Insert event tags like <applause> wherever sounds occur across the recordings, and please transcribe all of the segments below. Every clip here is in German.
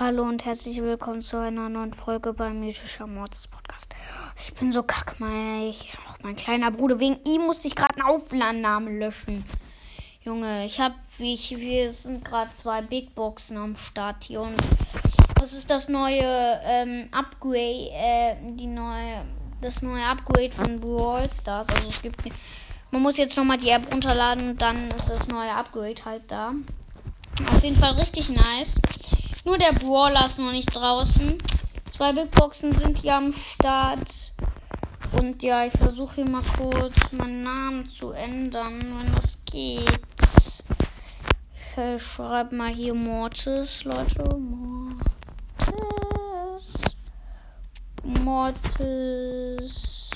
Hallo und herzlich willkommen zu einer neuen Folge beim Mythischer Mords Podcast. Ich bin so kack, mein, auch mein kleiner Bruder. Wegen ihm musste ich gerade einen Aufladnamen löschen. Junge, ich hab, wie ich, wir sind gerade zwei Big Boxen am Start hier und das ist das neue ähm, Upgrade, äh, die neue, das neue Upgrade von Brawl Stars. Also es gibt, man muss jetzt nochmal die App runterladen und dann ist das neue Upgrade halt da. Auf jeden Fall richtig nice. Nur der Brawler ist noch nicht draußen. Zwei Big Boxen sind hier am Start. Und ja, ich versuche hier mal kurz meinen Namen zu ändern, wenn das geht. Ich schreibe mal hier Mortis, Leute. Mortis. Mortis.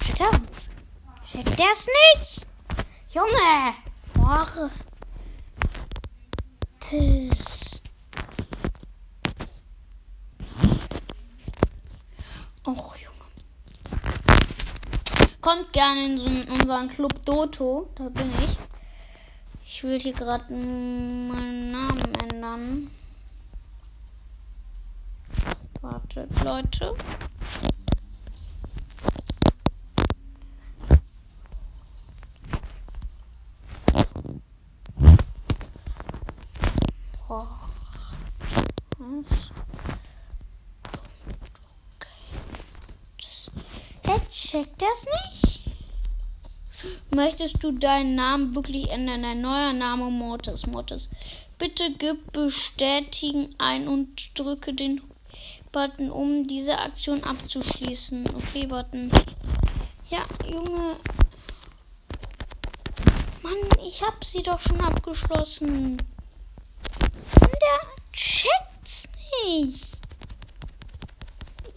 Alter, checkt es nicht? Junge! Mortis. Och, Junge. Kommt gerne in, so unseren Club Doto. Da bin ich. Ich will hier gerade meinen Namen ändern. Wartet, Leute. Der checkt das nicht. Möchtest du deinen Namen wirklich ändern? Ein neuer Name Mortis. Mortis. Bitte gib bestätigen ein und drücke den Button, um diese Aktion abzuschließen. Okay, Button. Ja, Junge. Mann, ich hab sie doch schon abgeschlossen. Der checkt's nicht.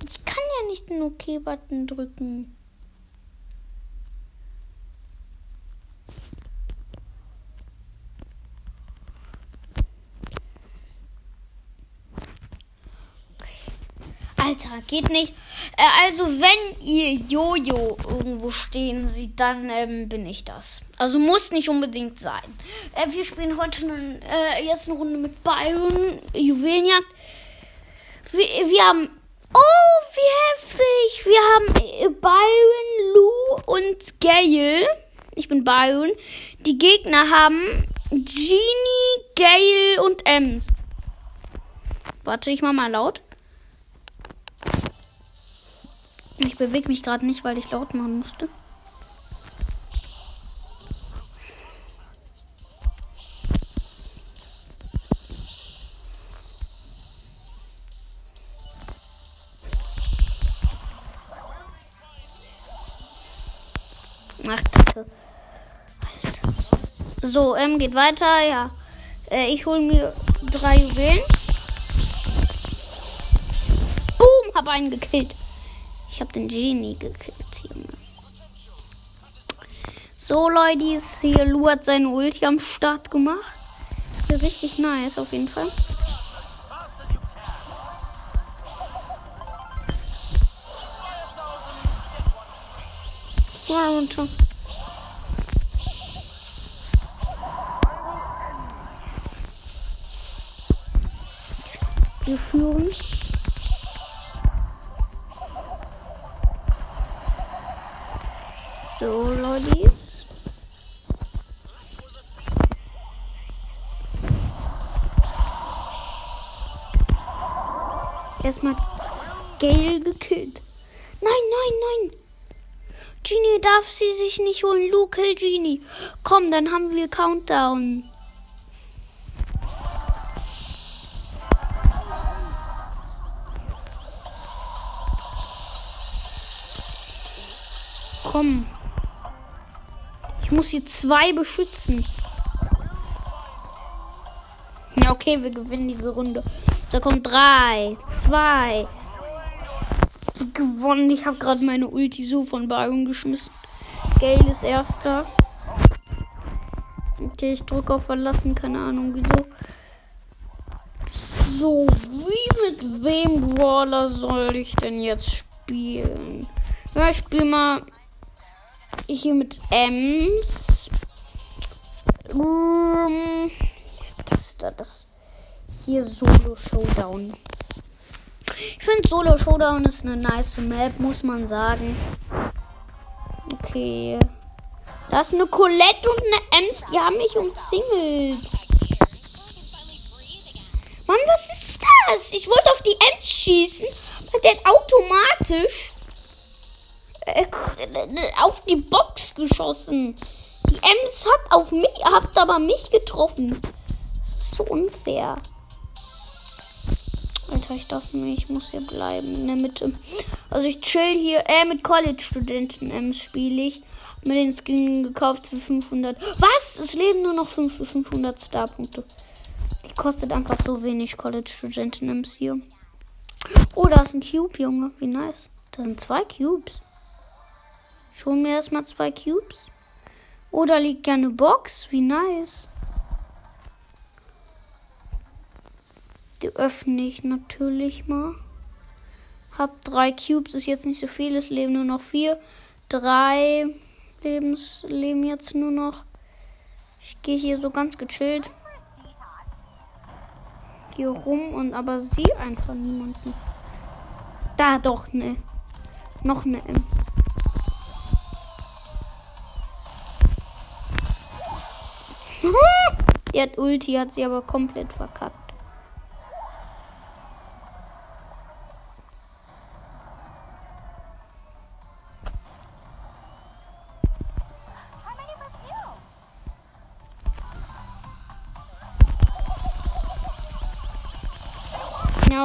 Ich kann ja nicht den OK-Button drücken. Alter, geht nicht. Äh, also, wenn ihr Jojo irgendwo stehen seht, dann ähm, bin ich das. Also, muss nicht unbedingt sein. Äh, wir spielen heute einen, äh, jetzt eine Runde mit Byron, Juwelenjagd. Wir, wir haben. Oh, wie heftig! Wir haben äh, Byron, Lou und Gail. Ich bin Byron. Die Gegner haben Genie, Gail und Ems. Warte, ich mach mal laut. Ich bewege mich gerade nicht, weil ich laut machen musste. Ach, Kacke. So, ähm, geht weiter, ja. Äh, ich hole mir drei Juwelen. Boom, hab einen gekillt. Ich habe den Genie gekillt. Hier. So, Leute, hier Lu hat seine Ulti am Start gemacht. Richtig nice auf jeden Fall. Und schon. Wir führen. So, Leute. Erstmal Gale gekillt. Nein, nein, nein. Genie darf sie sich nicht holen. Lu, kill Genie. Komm, dann haben wir Countdown. Komm. Ich muss hier zwei beschützen. Ja, okay, wir gewinnen diese Runde. Da kommt drei, zwei. Gewonnen. Ich habe gerade meine Ulti so von Byron geschmissen. Gale ist erster. Okay, ich drücke auf Verlassen. Keine Ahnung wieso. So, wie mit wem Brawler soll ich denn jetzt spielen? Ja, ich spiele mal hier mit Ems. Monster. Das hier Solo Showdown. Ich finde Solo Showdown ist eine nice Map, muss man sagen. Okay. Da ist eine Colette und eine Ems, die haben mich umzingelt. Mann, was ist das? Ich wollte auf die Ems schießen, aber der hat automatisch äh, auf die Box geschossen. Die Ems hat auf mich, habt aber mich getroffen. Das ist so unfair. Alter, ich darf nicht, ich muss hier bleiben in der Mitte. Also ich chill hier, äh, mit College-Studenten ähm, spiele ich. Mir den Skin gekauft für 500. Was? Es leben nur noch 5 für 500 Star-Punkte. Die kostet einfach so wenig College-Studenten im hier. Oh, da ist ein Cube, Junge. Wie nice. Da sind zwei Cubes. Schon mir erstmal zwei Cubes. Oh, liegt ja eine Box. Wie nice. Die öffne ich natürlich mal. Hab drei Cubes, ist jetzt nicht so viel. Es leben nur noch vier. Drei Lebens leben jetzt nur noch. Ich gehe hier so ganz gechillt. Hier rum und aber sehe einfach niemanden. Da doch, ne. Noch eine M. <laughs> Die hat Ulti, hat sie aber komplett verkackt.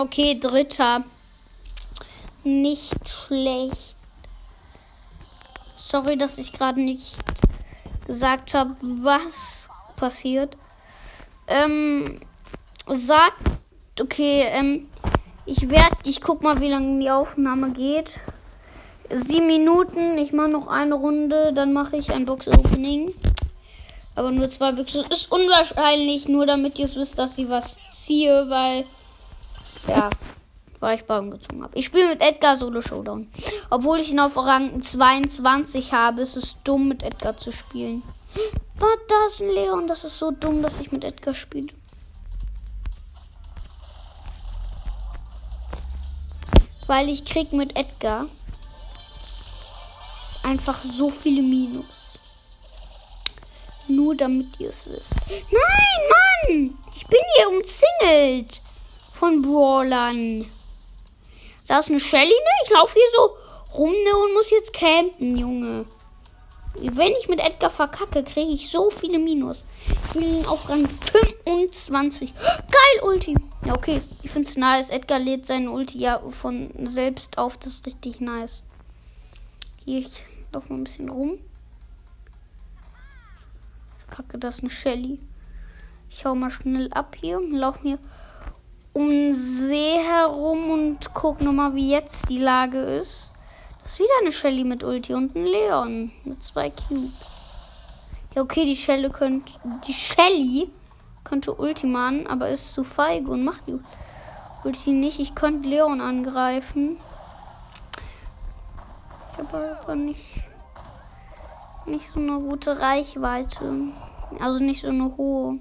Okay, dritter. Nicht schlecht. Sorry, dass ich gerade nicht gesagt habe, was passiert. Ähm, sagt, okay, ähm, ich werde, ich guck mal, wie lange die Aufnahme geht. Sieben Minuten, ich mache noch eine Runde, dann mache ich ein Box-Opening. Aber nur zwei Büchsen. Ist unwahrscheinlich, nur damit ihr es wisst, dass ich was ziehe, weil ja, weil ich Baum gezogen habe. Ich spiele mit Edgar Solo Showdown. Obwohl ich ihn auf Rang 22 habe, ist es dumm, mit Edgar zu spielen. Was, da ist ein Leon. Das ist so dumm, dass ich mit Edgar spiele. Weil ich krieg mit Edgar einfach so viele Minus. Nur damit ihr es wisst. Nein, Mann! Ich bin hier umzingelt von Brawlern. Da ist eine Shelly, ne? Ich laufe hier so rum, ne? Und muss jetzt campen, Junge. Wenn ich mit Edgar verkacke, kriege ich so viele Minus. Ich bin auf Rang 25. <gasps> Geil, Ulti. Ja, okay. Ich finde es nice. Edgar lädt seinen Ulti ja von selbst auf. Das ist richtig nice. Hier, ich laufe mal ein bisschen rum. Kacke, das ist eine Shelly. Ich hau mal schnell ab hier und laufe mir um den See herum und guck nochmal, wie jetzt die Lage ist. Das ist wieder eine Shelly mit Ulti und ein Leon mit zwei Cubes. Ja, okay, die Shelly könnte. Die Shelly könnte Ulti machen, aber ist zu feige und macht die Ulti nicht. Ich könnte Leon angreifen. Ich habe aber nicht, nicht so eine gute Reichweite. Also nicht so eine hohe.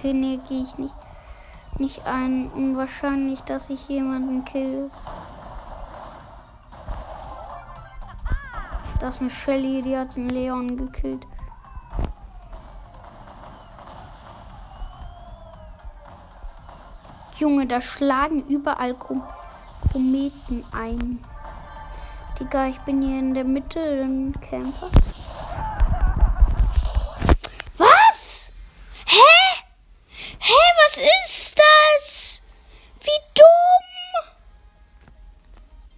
Okay, nee, gehe ich nicht, nicht ein. Unwahrscheinlich, dass ich jemanden kill. Das ist eine Shelly, die hat den Leon gekillt. Junge, da schlagen überall Kometen ein. Digga, ich bin hier in der Mitte im Camper. Was ist das? Wie dumm.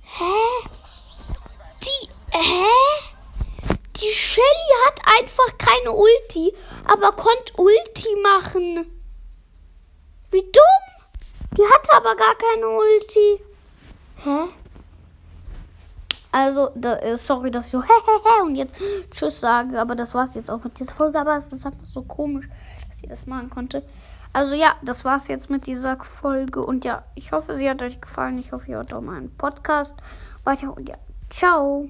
Hä? Die, hä? Die Shelly hat einfach keine Ulti, aber konnte Ulti machen. Wie dumm. Die hatte aber gar keine Ulti. Hä? Also, da, äh, sorry, dass ich so <laughs> hehehe und jetzt Tschüss sage, aber das war's jetzt auch mit dieser Folge. Aber es ist einfach so komisch, dass sie das machen konnte. Also ja, das war's jetzt mit dieser Folge. Und ja, ich hoffe, sie hat euch gefallen. Ich hoffe, ihr hört auch meinen Podcast weiter. Und ja, ciao.